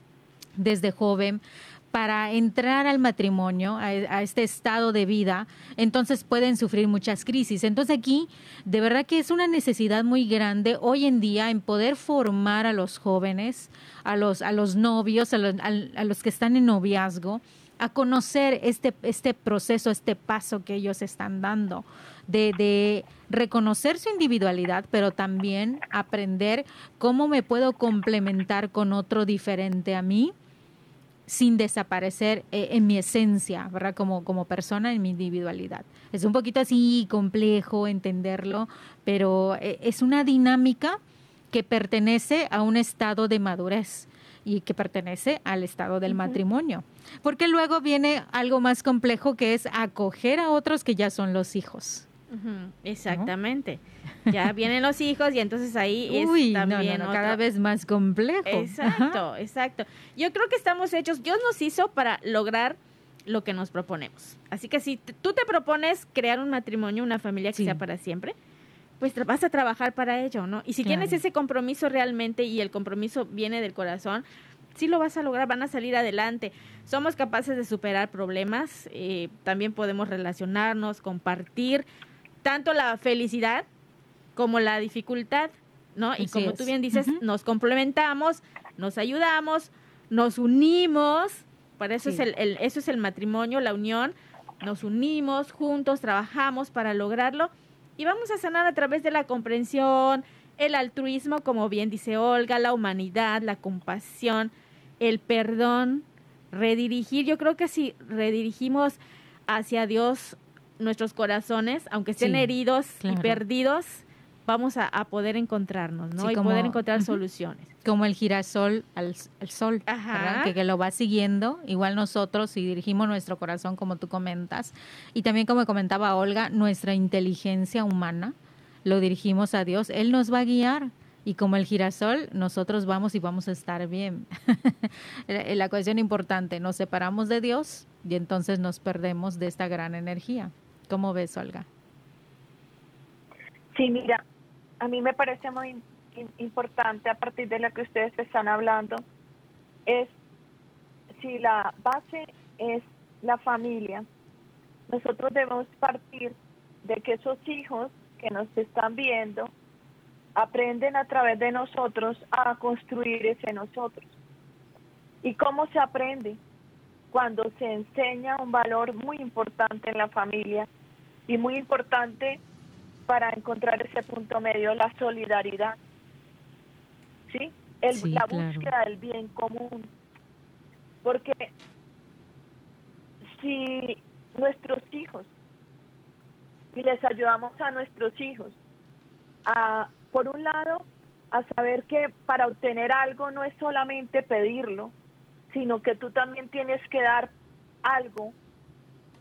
desde joven, para entrar al matrimonio, a, este estado de vida, entonces pueden sufrir muchas crisis. Entonces aquí, de verdad que es una necesidad muy grande hoy en día en poder formar a los jóvenes, a los, a los novios, a los, que están en noviazgo, a conocer este, este proceso, este paso que ellos están dando, de, de, reconocer su individualidad, pero también aprender cómo me puedo complementar con otro diferente a mí sin desaparecer eh, en mi esencia, ¿verdad? Como, como persona, en mi individualidad. Es un poquito así complejo entenderlo, pero eh, es una dinámica que pertenece a un estado de madurez y que pertenece al estado del matrimonio. Porque luego viene algo más complejo que es acoger a otros que ya son los hijos. Exactamente. Ya vienen los hijos y entonces ahí es también cada vez más complejo. Exacto, exacto. Yo creo que estamos hechos, Dios nos hizo para lograr lo que nos proponemos. Así que si tú te propones crear un matrimonio, una familia que sea para siempre, pues vas a trabajar para ello, ¿no? Y si tienes ese compromiso realmente y el compromiso viene del corazón, sí lo vas a lograr, van a salir adelante. Somos capaces de superar problemas, eh, también podemos relacionarnos, compartir tanto la felicidad como la dificultad, ¿no? Y como tú bien dices, nos complementamos, nos ayudamos, nos unimos, para eso es el, eso es el matrimonio, la unión, nos unimos juntos, trabajamos para lograrlo y vamos a sanar a través de la comprensión, el altruismo, como bien dice Olga, la humanidad, la compasión, el perdón, redirigir. Yo creo que si redirigimos hacia Dios nuestros corazones, aunque estén heridos y perdidos, vamos a, poder encontrarnos, ¿no? y poder encontrar soluciones. Como el girasol al, sol, que, que, lo va siguiendo, igual nosotros, si dirigimos nuestro corazón, como tú comentas, y también como comentaba Olga, nuestra inteligencia humana, lo dirigimos a Dios, Él nos va a guiar. Y como el girasol, nosotros vamos y vamos a estar bien. la cuestión importante, nos separamos de Dios y entonces nos perdemos de esta gran energía. ¿Cómo ves, Olga? Sí, mira, a mí me parece muy importante a partir de lo que ustedes están hablando, es si la base es la familia, nosotros debemos partir de que esos hijos que nos están viendo aprenden a través de nosotros a construir ese nosotros. ¿Y cómo se aprende? Cuando se enseña un valor muy importante en la familia y muy importante para encontrar ese punto medio, la solidaridad. ¿Sí? El, la búsqueda del bien común. Porque si nuestros hijos, y les ayudamos a nuestros hijos a, por un lado, a saber que para obtener algo no es solamente pedirlo, sino que tú también tienes que dar algo,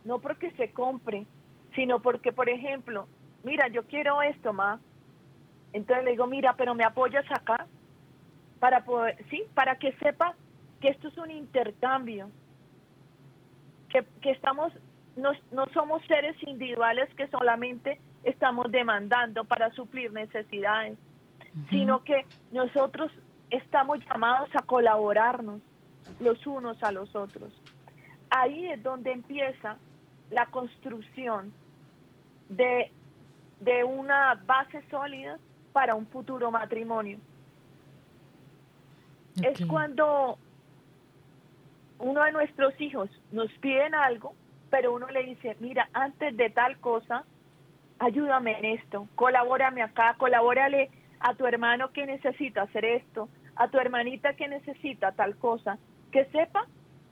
no porque se compre, sino porque, por ejemplo, mira, yo quiero esto, ma. Entonces le digo, mira, pero me apoyas acá para poder, sí, para que sepa que esto es un intercambio, que, que estamos, no, no somos seres individuales que solamente estamos demandando para suplir necesidades, sino que nosotros estamos llamados a colaborarnos los unos a los otros. Ahí es donde empieza la construcción de de una base sólida para un futuro matrimonio. Es cuando uno de nuestros hijos nos piden algo, pero uno le dice, mira, antes de tal cosa, ayúdame en esto, colabórame acá, colabórale a tu hermano que necesita hacer esto, a tu hermanita que necesita tal cosa, que sepa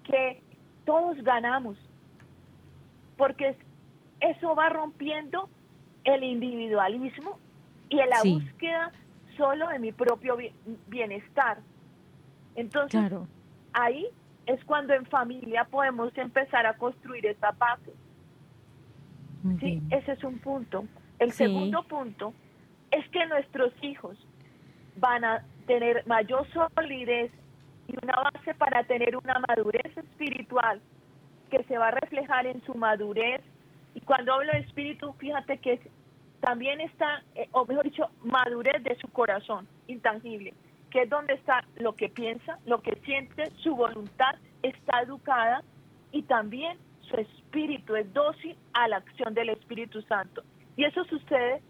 que todos ganamos, porque eso va rompiendo el individualismo y la búsqueda solo de mi propio bienestar. Entonces, ahí es cuando en familia podemos empezar a construir esa base. sí, ese es un punto. El segundo punto es que nuestros hijos van a tener mayor solidez y una base para tener una madurez espiritual que se va a reflejar en su madurez y cuando hablo de espíritu, fíjate que también está, eh, o mejor dicho, madurez de su corazón, intangible, que es donde está lo que piensa, lo que siente, su voluntad está educada y también su espíritu es dócil a la acción del Espíritu Santo. Y eso sucede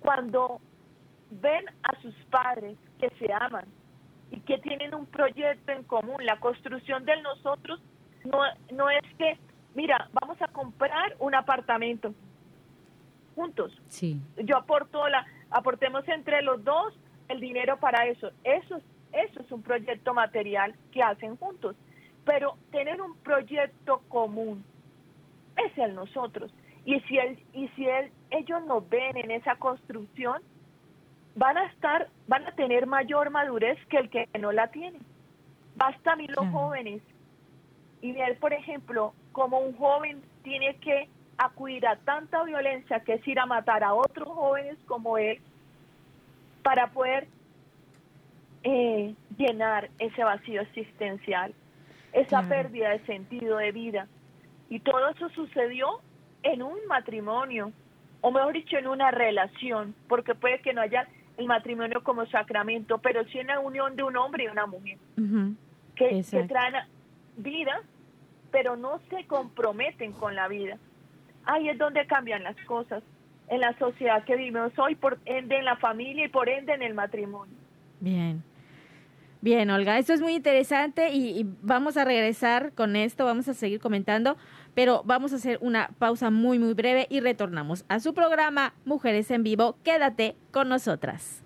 cuando ven a sus padres que se aman y que tienen un proyecto en común. La construcción de nosotros no, no es que mira, vamos a comprar un apartamento juntos. Sí. Yo aporto la, aportemos entre los dos el dinero para eso. Eso, eso es un proyecto material que hacen juntos. Pero tener un proyecto común es el nosotros. Y si él, y si él, ellos nos ven en esa construcción, van a estar, van a tener mayor madurez que el que no la tiene. Basta a mí los jóvenes y ver, por ejemplo, como un joven tiene que acudir a tanta violencia que es ir a matar a otros jóvenes como él para poder eh, llenar ese vacío existencial, esa pérdida de sentido de vida. Y todo eso sucedió en un matrimonio, o mejor dicho, en una relación, porque puede que no haya el matrimonio como sacramento, pero sí en la unión de un hombre y una mujer, que, que traen vida, pero no se comprometen con la vida. Ahí es donde cambian las cosas en la sociedad que vivimos hoy, por ende en la familia y por ende en el matrimonio. Bien. Bien, Olga, esto es muy interesante y, vamos a regresar con esto, vamos a seguir comentando, pero vamos a hacer una pausa muy, muy breve y retornamos a su programa Mujeres en Vivo. Quédate con nosotras.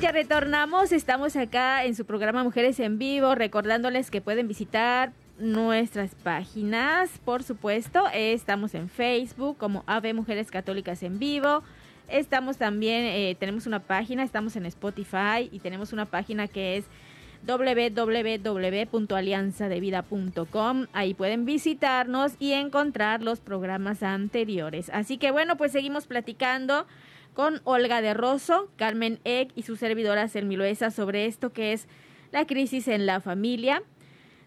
Ya retornamos. Estamos acá en su programa Mujeres en Vivo, recordándoles que pueden visitar nuestras páginas, por supuesto. Estamos en Facebook como Ave Mujeres Católicas en Vivo. Estamos también, eh, tenemos una página, estamos en Spotify y tenemos una página que es www.alianzadevida.com. Ahí pueden visitarnos y encontrar los programas anteriores. Así que bueno, pues seguimos platicando con Olga de Rosso, Carmen Egg y su servidora Selmiloesa sobre esto que es la crisis en la familia.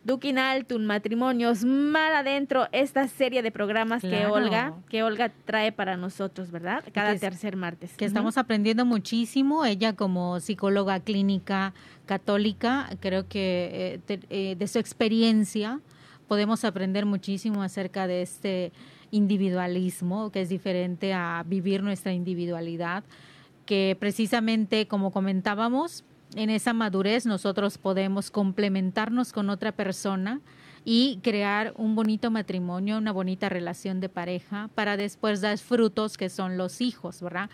Duquinal, Tun Matrimonios, Mar Adentro, esta serie de programas que Olga, que Olga trae para nosotros, ¿verdad? Cada tercer martes. Que estamos aprendiendo muchísimo. Ella como psicóloga clínica católica, creo que eh, eh, de su experiencia podemos aprender muchísimo acerca de este individualismo, que es diferente a vivir nuestra individualidad, que precisamente como comentábamos, en esa madurez nosotros podemos complementarnos con otra persona y crear un bonito matrimonio, una bonita relación de pareja para después dar frutos que son los hijos, ¿verdad?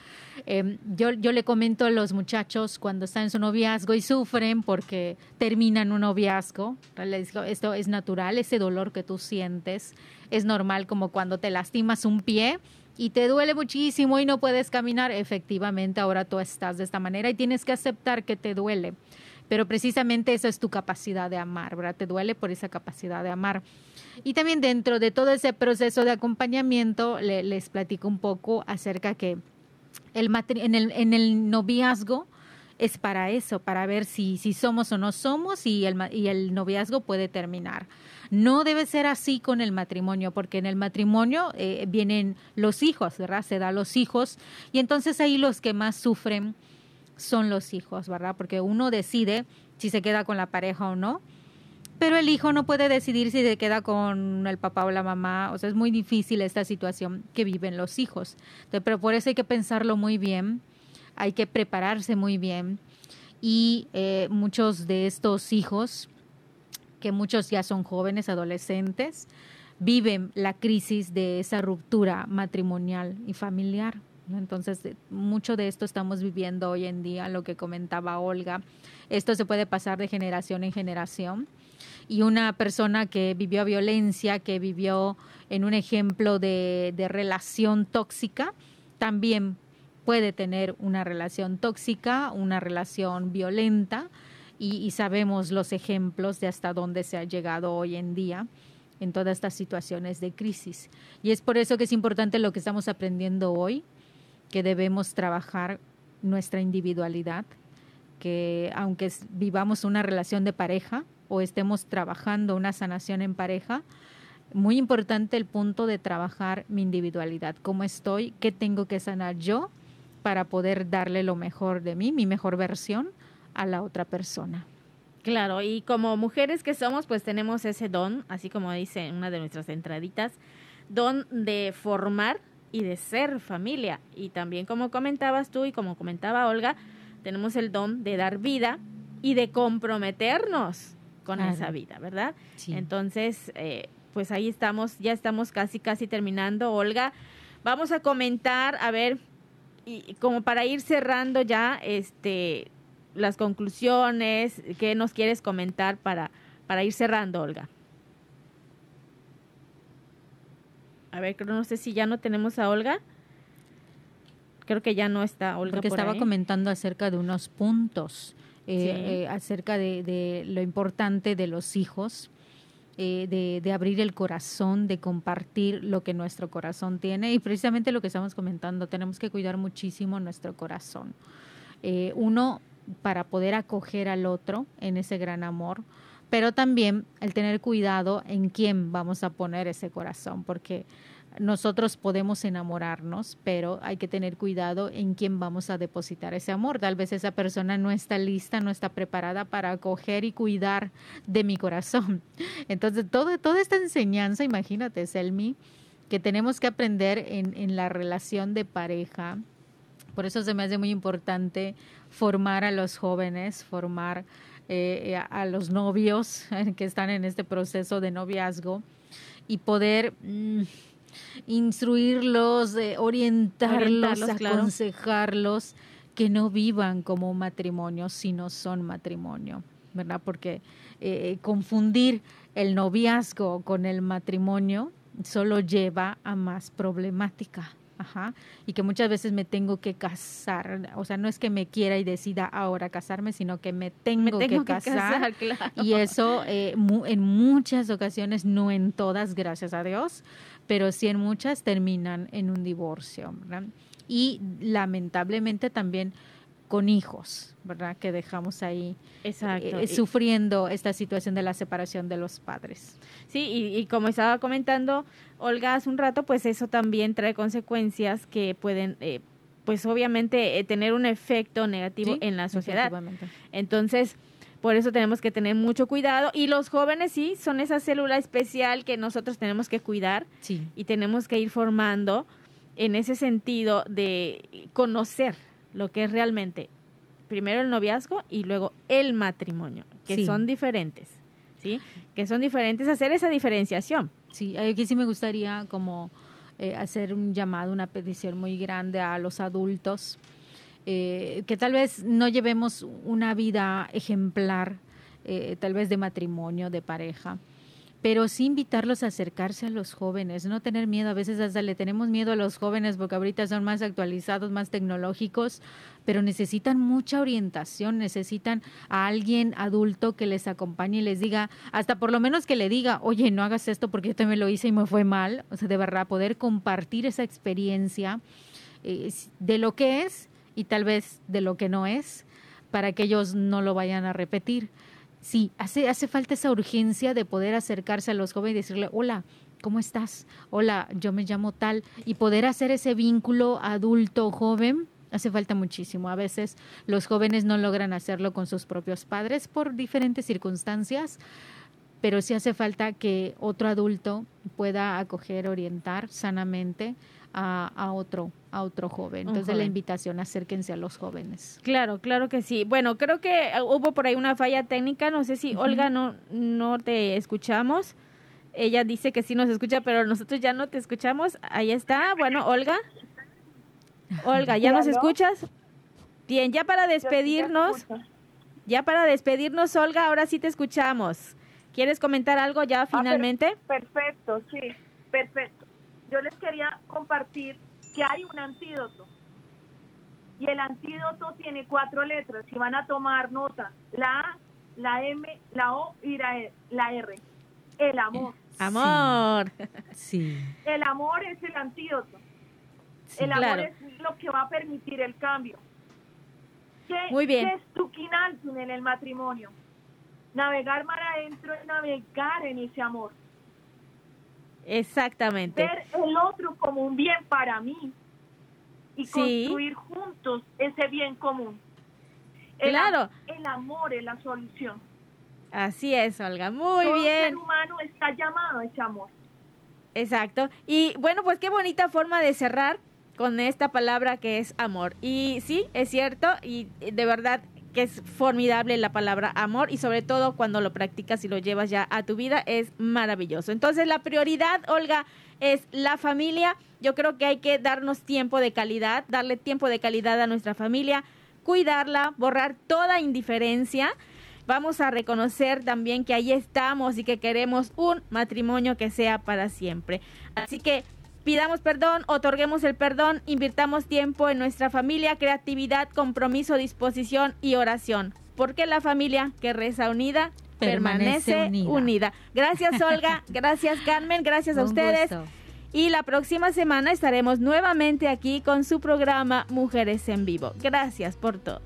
Em, yo, yo le comento a los muchachos cuando están en su noviazgo y sufren porque terminan un noviazgo, les digo, esto es natural, ese dolor que tú sientes es normal como cuando te lastimas un pie y te duele muchísimo y no puedes caminar, efectivamente ahora tú estás de esta manera y tienes que aceptar que te duele. Pero precisamente esa es tu capacidad de amar, ¿verdad? Te duele por esa capacidad de amar. Y también dentro de todo ese proceso de acompañamiento, les platico un poco acerca que el en, el, en el noviazgo es para eso, para ver si, si somos o no somos y el, y el noviazgo puede terminar. No debe ser así con el matrimonio, porque en el matrimonio eh, vienen los hijos, ¿verdad? Se da los hijos y entonces ahí los que más sufren son los hijos, ¿verdad? Porque uno decide si se queda con la pareja o no, pero el hijo no puede decidir si se queda con el papá o la mamá, o sea, es muy difícil esta situación que viven los hijos. pero por eso hay que pensarlo muy bien, hay que prepararse muy bien y eh, muchos de estos hijos que muchos ya son jóvenes, adolescentes, viven la crisis de esa ruptura matrimonial y familiar. Entonces, mucho de esto estamos viviendo hoy en día, lo que comentaba Olga. Esto se puede pasar de generación en generación. Y una persona que vivió violencia, que vivió en un ejemplo de, de relación tóxica, también puede tener una relación tóxica, una relación violenta, y, sabemos los ejemplos de hasta dónde se ha llegado hoy en día en todas estas situaciones de crisis. Y es por eso que es importante lo que estamos aprendiendo hoy, que debemos trabajar nuestra individualidad, que aunque vivamos una relación de pareja o estemos trabajando una sanación en pareja, muy importante el punto de trabajar mi individualidad, cómo estoy, qué tengo que sanar yo para poder darle lo mejor de mí, mi mejor versión a la otra persona. Claro, y como mujeres que somos, pues tenemos ese don, así como dice una de nuestras entraditas, don de formar y de ser familia. Y también como comentabas tú y como comentaba Olga, tenemos el don de dar vida y de comprometernos con esa vida, ¿verdad? Entonces, eh, pues ahí estamos, ya estamos casi, casi terminando. Olga, vamos a comentar, a ver, y como para ir cerrando ya, este, las conclusiones, ¿qué nos quieres comentar para, para ir cerrando, Olga? A ver, no sé si ya no tenemos a Olga. Creo que ya no está Olga. Porque estaba comentando acerca de unos puntos, eh, eh, acerca de, lo importante de los hijos, eh, de, de, abrir el corazón, de compartir lo que nuestro corazón tiene. Y precisamente lo que estamos comentando, tenemos que cuidar muchísimo nuestro corazón. uno para poder acoger al otro en ese gran amor, pero también el tener cuidado en quién vamos a poner ese corazón, porque nosotros podemos enamorarnos, pero hay que tener cuidado en quién vamos a depositar ese amor. Tal vez esa persona no está lista, no está preparada para acoger y cuidar de mi corazón. Entonces, todo, toda esta enseñanza, imagínate, Selmi, que tenemos que aprender en, en la relación de pareja. Por eso se me hace muy importante formar a los jóvenes, formar eh, a, los novios que están en este proceso de noviazgo y poder mm, instruirlos, orientarlos, aconsejarlos que no vivan como matrimonio si no son matrimonio, ¿verdad? Porque eh, confundir el noviazgo con el matrimonio solo lleva a más problemática. Ajá, y que muchas veces me tengo que casar, o sea, no es que me quiera y decida ahora casarme, sino que me tengo, que, casar. Y eso eh, en muchas ocasiones, no en todas, gracias a Dios, pero sí en muchas terminan en un divorcio. ¿verdad? Y lamentablemente también con hijos, ¿verdad? Que dejamos ahí Exacto. Eh, sufriendo esta situación de la separación de los padres. Sí, y, como estaba comentando Olga hace un rato, pues eso también trae consecuencias que pueden, eh, pues obviamente, eh, tener un efecto negativo en la sociedad. Entonces, por eso tenemos que tener mucho cuidado. Y los jóvenes sí, son esa célula especial que nosotros tenemos que cuidar sí. y tenemos que ir formando en ese sentido de conocer lo que es realmente primero el noviazgo y luego el matrimonio, que son diferentes, ¿sí? Que son diferentes, hacer esa diferenciación. Sí, aquí sí me gustaría como eh, hacer un llamado, una petición muy grande a los adultos, eh, que tal vez no llevemos una vida ejemplar, eh, tal vez de matrimonio, de pareja, pero sí invitarlos a acercarse a los jóvenes, no tener miedo. A veces hasta le tenemos miedo a los jóvenes porque ahorita son más actualizados, más tecnológicos, pero necesitan mucha orientación, necesitan a alguien adulto que les acompañe y les diga, hasta por lo menos que le diga, oye, no hagas esto porque yo también lo hice y me fue mal. O sea, de verdad, poder compartir esa experiencia eh, de lo que es y tal vez de lo que no es para que ellos no lo vayan a repetir sí, hace, hace falta esa urgencia de poder acercarse a los jóvenes y decirle, hola, ¿cómo estás? Hola, yo me llamo tal. Y poder hacer ese vínculo adulto-joven hace falta muchísimo. A veces los jóvenes no logran hacerlo con sus propios padres por diferentes circunstancias, pero sí hace falta que otro adulto pueda acoger, orientar sanamente a, otro a otro joven. Entonces la invitación, acérquense a los jóvenes. Claro, claro que sí. Bueno, creo que uh, hubo por ahí una falla técnica. No sé si Olga no, no te escuchamos. Ella dice que sí nos escucha, pero nosotros ya no te escuchamos. Ahí está. Bueno, Olga. Olga, ¿ya nos escuchas? Bien, ya para despedirnos, ya para despedirnos, Olga, ahora sí te escuchamos. ¿Quieres comentar algo ya ah, finalmente? perfecto, sí, perfecto yo les quería compartir que hay un antídoto. Y el antídoto tiene cuatro letras. Si van a tomar nota, la A, la M, la O y la, e, R. El amor. Amor. Sí. El amor es el antídoto. el amor es lo que va a permitir el cambio. ¿Qué, Muy bien. ¿Qué es tu en el matrimonio? Navegar mar adentro es navegar en ese amor. Exactamente. Ver el otro como un bien para mí y construir juntos ese bien común. claro. el amor es la solución. Así es, Olga. Muy bien. El ser humano está llamado a ese amor. Exacto. Y bueno, pues qué bonita forma de cerrar con esta palabra que es amor. Y sí, es cierto, y de verdad que es formidable la palabra amor y sobre todo cuando lo practicas y lo llevas ya a tu vida es maravilloso. Entonces la prioridad, Olga, es la familia. Yo creo que hay que darnos tiempo de calidad, darle tiempo de calidad a nuestra familia, cuidarla, borrar toda indiferencia. Vamos a reconocer también que ahí estamos y que queremos un matrimonio que sea para siempre. Así que Pidamos perdón, otorguemos el perdón, invirtamos tiempo en nuestra familia, creatividad, compromiso, disposición y oración. Porque la familia que reza unida permanece, unida. Gracias Olga, gracias Carmen, gracias a ustedes. Y la próxima semana estaremos nuevamente aquí con su programa Mujeres en Vivo. Gracias por todo.